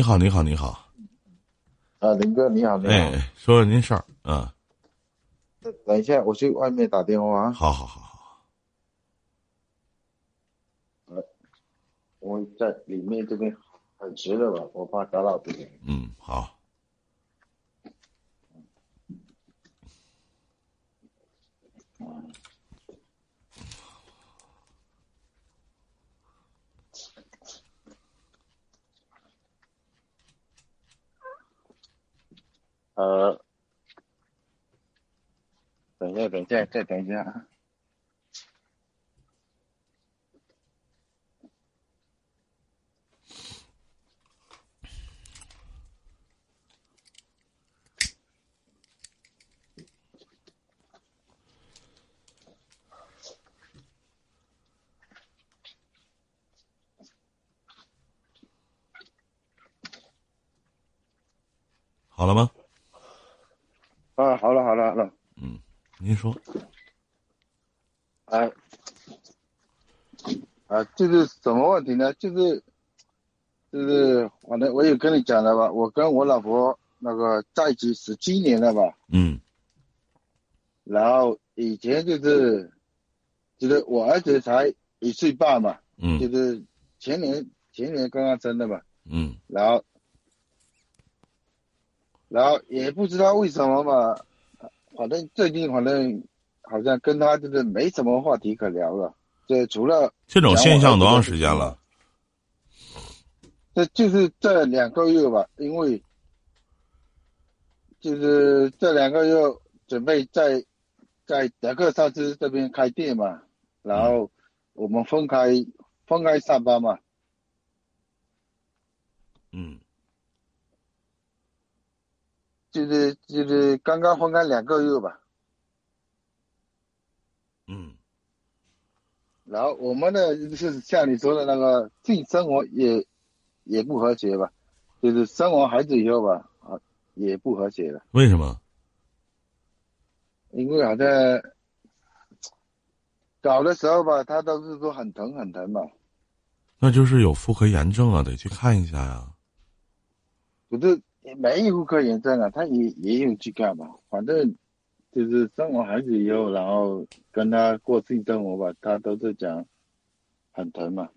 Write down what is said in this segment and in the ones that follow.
你好，你好，你好。啊，林哥，你好，你好。哎，说说您事儿。嗯。等一下，我去外面打电话。好好好好。呃，我在里面这边很直的吧，我怕打扰别人。嗯，好。呃，等一下，等一下，再等一下。好了吗？啊，好了，好了，好了。嗯，您说。啊，啊，就是什么问题呢？就是，就是，反正我也跟你讲了吧，我跟我老婆那个在一起十七年了吧。嗯。然后以前就是，就是我儿子才一岁半嘛。嗯。就是前年前年刚刚生的嘛。嗯。然后。然后也不知道为什么嘛，反正最近反正好像跟他就是没什么话题可聊了，这除了这种现象多长时间了？这就是这两个月吧，因为就是这两个月准备在在德克萨斯这边开店嘛，然后我们分开分开上班嘛，嗯。就是就是刚刚分开两个月吧，嗯，然后我们呢就是像你说的那个性生活也也不和谐吧，就是生完孩子以后吧，啊也不和谐了。为什么？因为好像搞的时候吧，他都是说很疼很疼嘛。那就是有妇科炎症啊，得去看一下呀。不是。没有妇科炎症啊，他也也有去干嘛？反正就是生完孩子以后，然后跟他过性生活吧，他都是讲很疼嘛。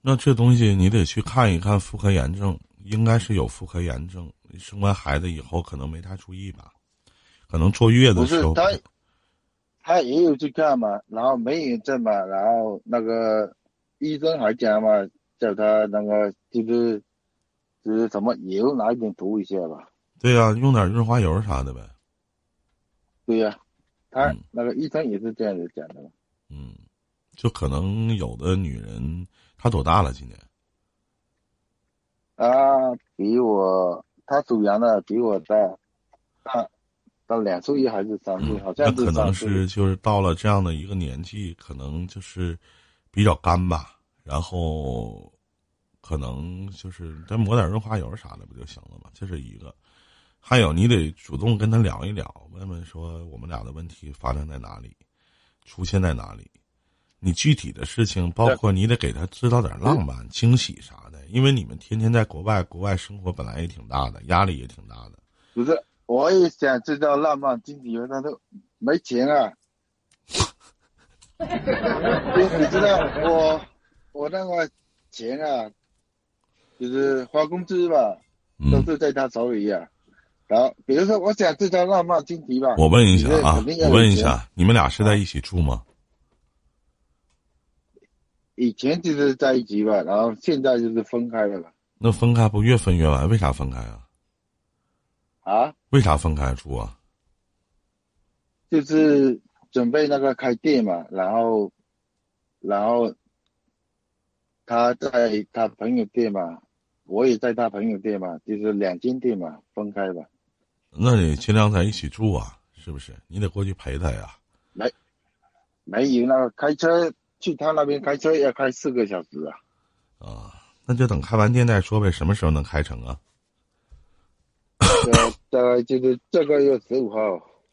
那这东西你得去看一看妇科炎症，应该是有妇科炎症。生完孩子以后可能没太注意吧，可能坐月的时候。他，他也有去看嘛，然后没炎症嘛，然后那个医生还讲嘛，叫他那个就是。就是怎么油拿一点涂一下吧？对呀，用点润滑油啥的呗。对呀，他那个医生也是这样子讲的。嗯，就可能有的女人，她多大了？今年？啊，比我，她属羊的，比我大，大，到两岁还是三岁？好像那可能是就是到了这样的一个年纪，可能就是比较干吧，然后。可能就是再抹点润滑油啥的不就行了吗？这是一个，还有你得主动跟他聊一聊，问问说我们俩的问题发生在哪里，出现在哪里，你具体的事情，包括你得给他制造点浪漫、惊喜啥的，因为你们天天在国外，国外生活本来也挺大的，压力也挺大的。不是，我也想制造浪漫惊喜，但都没钱啊。你知道我我那个钱啊。就是发工资吧，都是在他手里呀。然后，比如说，我想这张浪漫经济吧。我问一下啊，我问一下，你们俩是在一起住吗？以前就是在一起吧，然后现在就是分开了吧。那分开不越分越完？为啥分开啊？啊？为啥分开住啊？就是准备那个开店嘛，然后，然后他在他朋友店嘛。我也在他朋友店嘛，就是两间店嘛，分开吧。那你尽量在一起住啊，是不是？你得过去陪他呀。没，没有那个开车去他那边开车要开四个小时啊。啊，那就等开完店再说呗。什么时候能开成啊？大概就是这个月十五号。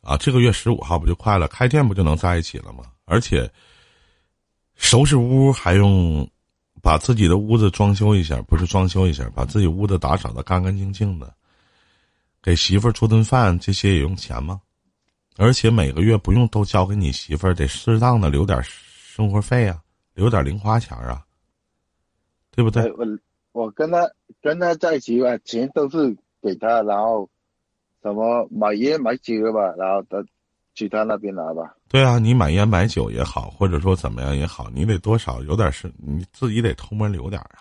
啊，这个月十五号不就快了？开店不就能在一起了吗？而且收拾屋还用把自己的屋子装修一下，不是装修一下，把自己屋子打扫的干干净净的，给媳妇儿做顿饭，这些也用钱吗？而且每个月不用都交给你媳妇儿，得适当的留点生活费啊，留点零花钱啊，对不对？我我跟他跟他在一起吧，钱都是给他，然后什么买烟买酒吧，然后他去他那边拿吧。对啊，你买烟买酒也好，或者说怎么样也好，你得多少有点是，你自己得偷摸留点啊，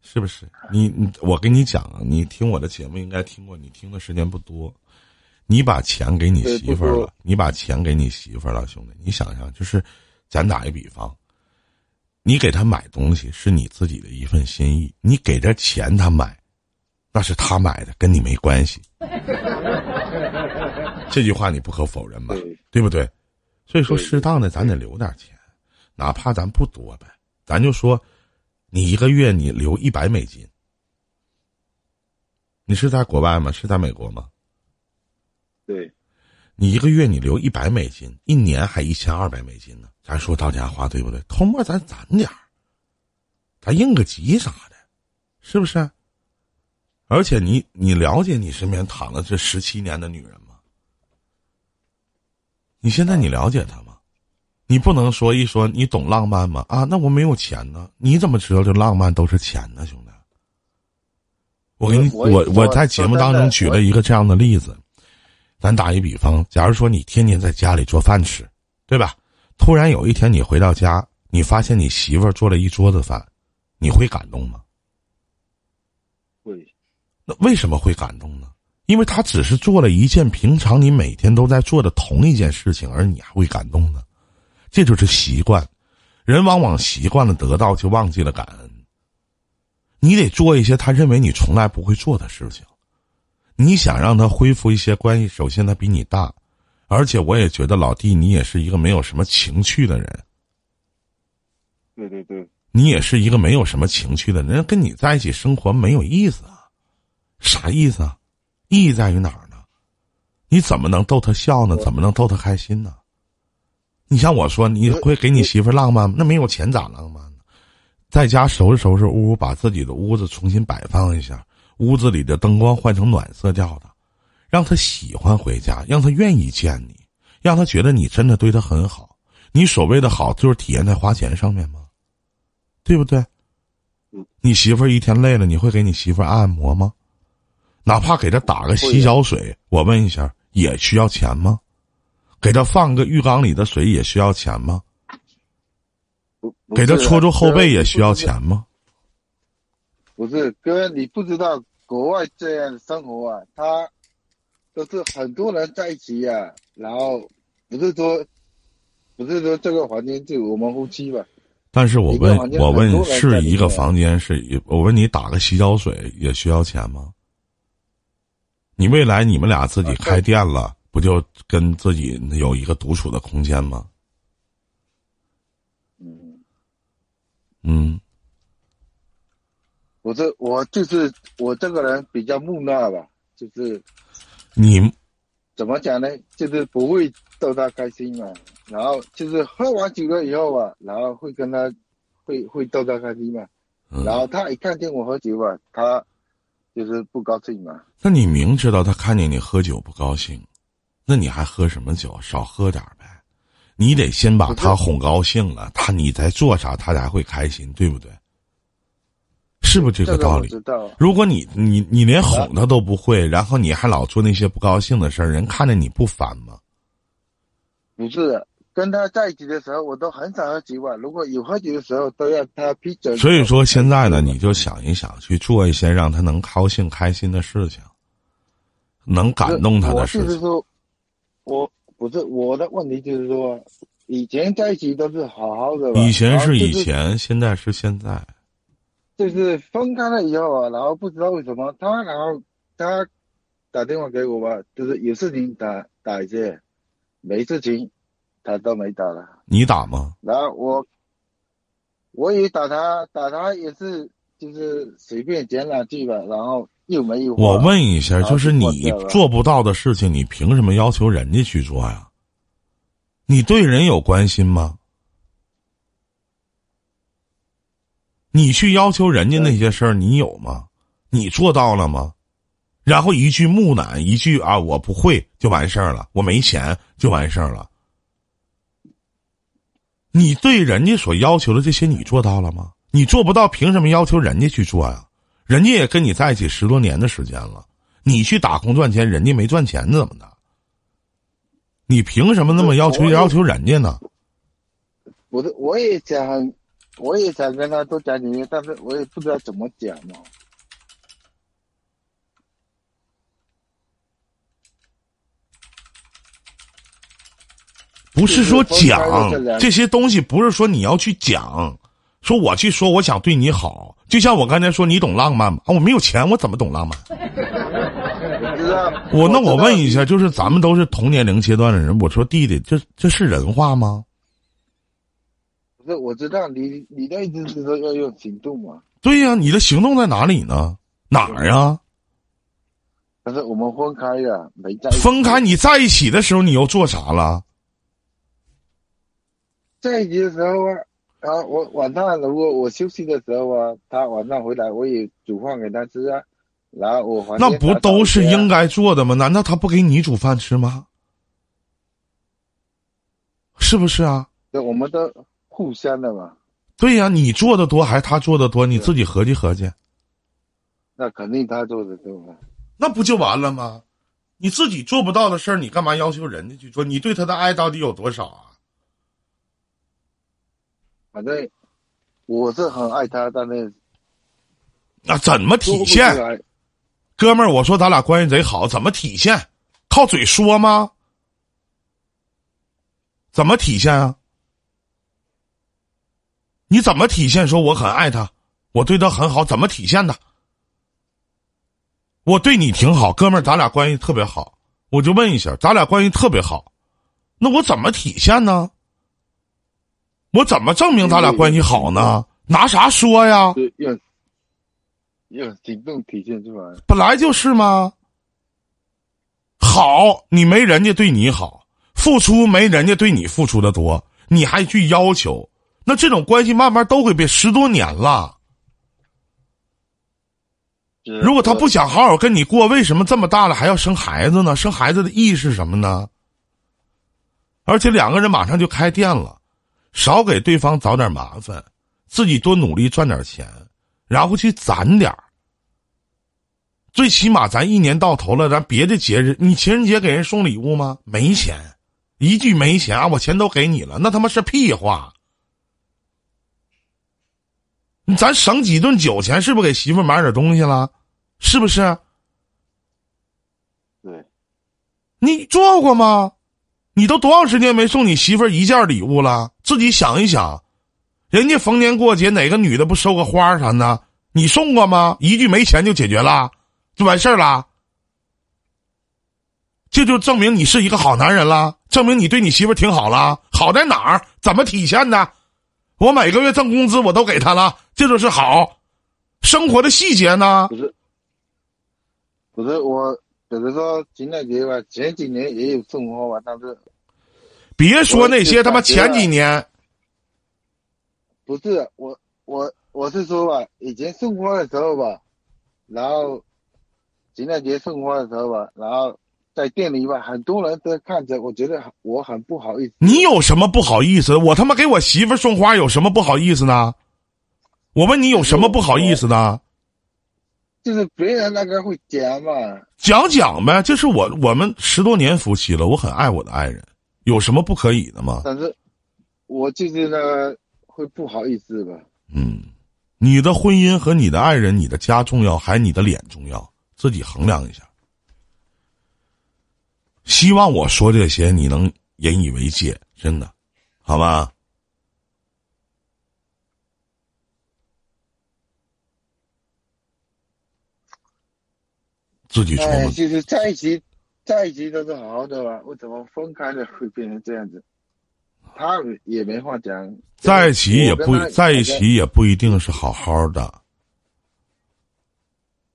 是不是？你你我跟你讲啊，你听我的节目应该听过，你听的时间不多。你把钱给你媳妇儿了，你把钱给你媳妇儿了，兄弟，你想想，就是，咱打一比方，你给他买东西是你自己的一份心意，你给这钱他买，那是他买的，跟你没关系。这句话你不可否认吧？对不对？所以说，适当的咱得留点钱，哪怕咱不多呗，咱就说，你一个月你留一百美金，你是在国外吗？是在美国吗？对，你一个月你留一百美金，一年还一千二百美金呢。咱说到家话，对不对？偷摸咱攒点儿，咱应个急啥的，是不是？而且你你了解你身边躺了这十七年的女人吗？你现在你了解他吗？你不能说一说你懂浪漫吗？啊，那我没有钱呢，你怎么知道这浪漫都是钱呢，兄弟？我给你，我我在节目当中举了一个这样的例子。咱打一比方，假如说你天天在家里做饭吃，对吧？突然有一天你回到家，你发现你媳妇儿做了一桌子饭，你会感动吗？会。那为什么会感动呢？因为他只是做了一件平常你每天都在做的同一件事情，而你还会感动呢？这就是习惯。人往往习惯了得到，就忘记了感恩。你得做一些他认为你从来不会做的事情。你想让他恢复一些关系，首先他比你大，而且我也觉得老弟，你也是一个没有什么情趣的人。对对对，你也是一个没有什么情趣的人，跟你在一起生活没有意思啊？啥意思啊？意义在于哪儿呢？你怎么能逗他笑呢？怎么能逗他开心呢？你像我说，你会给你媳妇浪漫？那没有钱咋浪漫呢？在家收拾收拾屋，把自己的屋子重新摆放一下。屋子里的灯光换成暖色调的，让他喜欢回家，让他愿意见你，让他觉得你真的对他很好。你所谓的好，就是体现在花钱上面吗？对不对？你媳妇儿一天累了，你会给你媳妇儿按摩吗？哪怕给他打个洗脚水，我问一下，也需要钱吗？给他放个浴缸里的水也需要钱吗？给他搓搓后背也需要钱吗？不是哥，你不知道国外这样生活啊，他都是很多人在一起呀，然后不是说不是说这个房间就我们夫妻吧。但是我问，我问是一个房间是？我问你打个洗脚水也需要钱吗？你未来你们俩自己开店了，不就跟自己有一个独处的空间吗？嗯嗯。我这我就是我这个人比较木讷吧，就是你怎么讲呢？就是不会逗他开心嘛。然后就是喝完酒了以后吧，然后会跟他会会逗他开心嘛。然后他一看见我喝酒吧，他就是不高兴嘛。那你明知道他看见你喝酒不高兴，那你还喝什么酒？少喝点呗。你得先把他哄高兴了，他你再做啥，他才会开心，对不对？是不是这个道理？如果你你你连哄他都不会，然后你还老做那些不高兴的事儿，人看着你不烦吗？不是跟他在一起的时候，我都很少喝酒啊。如果有喝酒的时候，都要他批准。所以说现在呢，你就想一想，去做一些让他能高兴开心的事情，能感动他的事情。就是说，我不是我的问题，就是说，以前在一起都是好好的。以前是以前，现在是现在。就是分开了以后啊，然后不知道为什么他，然后他打电话给我吧，就是有事情打打一些，没事情他都没打了。你打吗？然后我我也打他，打他也是就是随便讲两句吧，然后又没有。我问一下，就是你做不到的事情，你凭什么要求人家去做呀？你对人有关心吗？你去要求人家那些事儿，你有吗？你做到了吗？然后一句木讷，一句啊，我不会就完事儿了，我没钱就完事儿了。你对人家所要求的这些，你做到了吗？你做不到，凭什么要求人家去做呀？人家也跟你在一起十多年的时间了，你去打工赚钱，人家没赚钱怎么的？你凭什么那么要求要求人家呢？我的我也想，我也想跟他多讲几句，但是我也不知道怎么讲嘛。不是说讲这些东西，不是说你要去讲，说我去说我想对你好，就像我刚才说你懂浪漫吗？啊，我没有钱，我怎么懂浪漫？我那我问一下，就是咱们都是同年龄阶段的人，我说弟弟，这这是人话吗？不是，我知道你你的意思是说要用行动嘛？对呀、你的行动在哪里呢？哪儿啊？但是我们分开了，没在分开，你在一起的时候，你又做啥了？在一起的时候啊，然后我晚上如果我休息的时候啊，他晚上回来我也煮饭给他吃啊，然后我那不都是应该？做的吗？难道他不给你煮饭吃吗？是不是啊？对，我们都互相的嘛，对呀、你做的多还是他做的多？你自己合计合计，那肯定他做的多嘛。那不就完了吗？你自己做不到的事儿，你干嘛要求人家去做？你对他的爱到底有多少啊？反正我是很爱他，但是那怎么体现？哥们儿，我说咱俩关系贼好，怎么体现？靠嘴说吗？怎么体现啊？你怎么体现说我很爱他，我对他很好？怎么体现的？我对你挺好，哥们儿，咱俩关系特别好。我就问一下，咱俩关系特别好，那我怎么体现呢？我怎么证明咱俩关系好呢？拿啥说呀？就用用行动体现出来。本来就是吗？好，你没人家对你好，付出没人家对你付出的多，你还去要求，那这种关系慢慢都会变。十多年了，如果他不想好好跟你过，为什么这么大了还要生孩子呢？生孩子的意义是什么呢？而且两个人马上就开店了，少给对方找点麻烦，自己多努力赚点钱，然后去攒点儿最起码咱一年到头了，咱别的节日，你情人节给人送礼物吗？没钱，一句没钱啊，我钱都给你了，那他妈是屁话。咱省几顿酒钱，是不是给媳妇买点东西了？是不是？对，你做过吗？你都多长时间没送你媳妇儿一件礼物了？自己想一想，人家逢年过节哪个女的不收个花啥的？你送过吗？一句没钱就解决了，就完事儿了。这就证明你是一个好男人了，证明你对你媳妇挺好了。好在哪儿？怎么体现的？我每个月挣工资我都给她了，这就是好。生活的细节呢？不是，不是我，比如说情人节吧，前几年也有送花吧，但是别说那些他妈前几年，不是我我我是说吧，以前送花的时候吧，然后情人节送花的时候吧，然后在店里吧，很多人都看着，我觉得我很不好意思。你有什么不好意思？我他妈给我媳妇送花有什么不好意思呢？我问你有什么不好意思呢？就是别人那个会讲嘛，讲讲呗，这是我我们十多年夫妻了，我很爱我的爱人，有什么不可以的吗？但是我就是那个会不好意思吧。嗯，你的婚姻和你的爱人、你的家重要，还是你的脸重要？自己衡量一下。希望我说这些你能引以为戒，真的，好吗？自己琢哎，磨。就是在一起，在一起都是好好的吧，为什么分开了会变成这样子？他也没话讲，在一起也不在一起也不一定是好好的，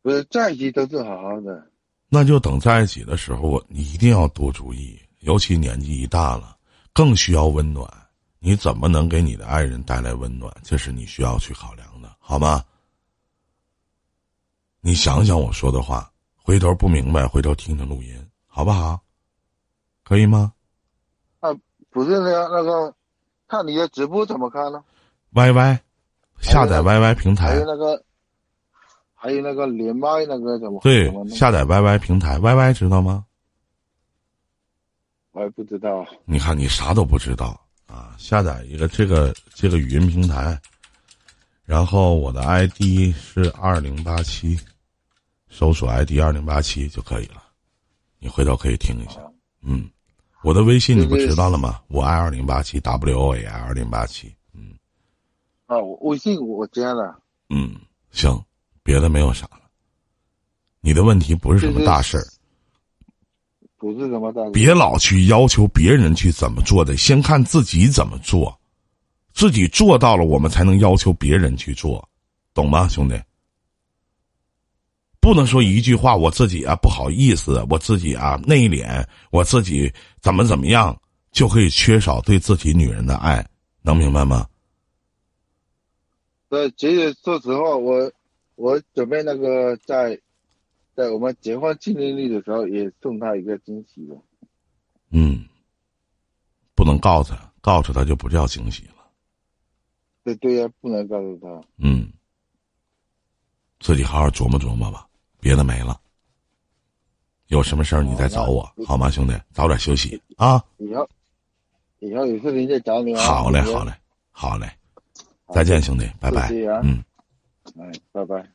不是在一起都是好好的。那就等在一起的时候，你一定要多注意，尤其年纪一大了，更需要温暖。你怎么能给你的爱人带来温暖？这是你需要去考量的，好吗？你想想我说的话，回头不明白，回头听听录音，好不好？可以吗？啊，不是那个那个，看你的直播怎么看呢？Y Y，下载 Y Y 平台。还有那个，还有那个连麦那个怎么？对，下载 Y Y 平台，Y Y 知道吗？我也不知道。你看，你啥都不知道啊！下载一个这个这个语音平台，然后我的 ID 是二零八七，搜索 ID 二零八七就可以了。你回头可以听一下，嗯。我的微信你不知道了吗？我爱二零八七 W O A I 二零八七，嗯，啊，我微信我加了，嗯，行，别的没有啥了。你的问题不是什么大事儿，不是什么大事，别老去要求别人去怎么做的，先看自己怎么做，自己做到了，我们才能要求别人去做，懂吗，兄弟？不能说一句话，我自己啊不好意思，我自己啊内敛，我自己怎么怎么样，就可以缺少对自己女人的爱，能明白吗？对，其实说实话，我我准备那个在在我们结婚纪念日的时候，也送她一个惊喜的。嗯，不能告诉他，告诉他就不叫惊喜了。对对呀，不能告诉他。嗯，自己好好琢磨琢磨吧。别的没了，有什么事儿你再找我，好吗，兄弟？早点休息啊！以后以后有事情再找你。好嘞，好嘞，好嘞，再见，兄弟，拜拜。嗯，哎，拜拜。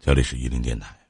这里是伊林电台。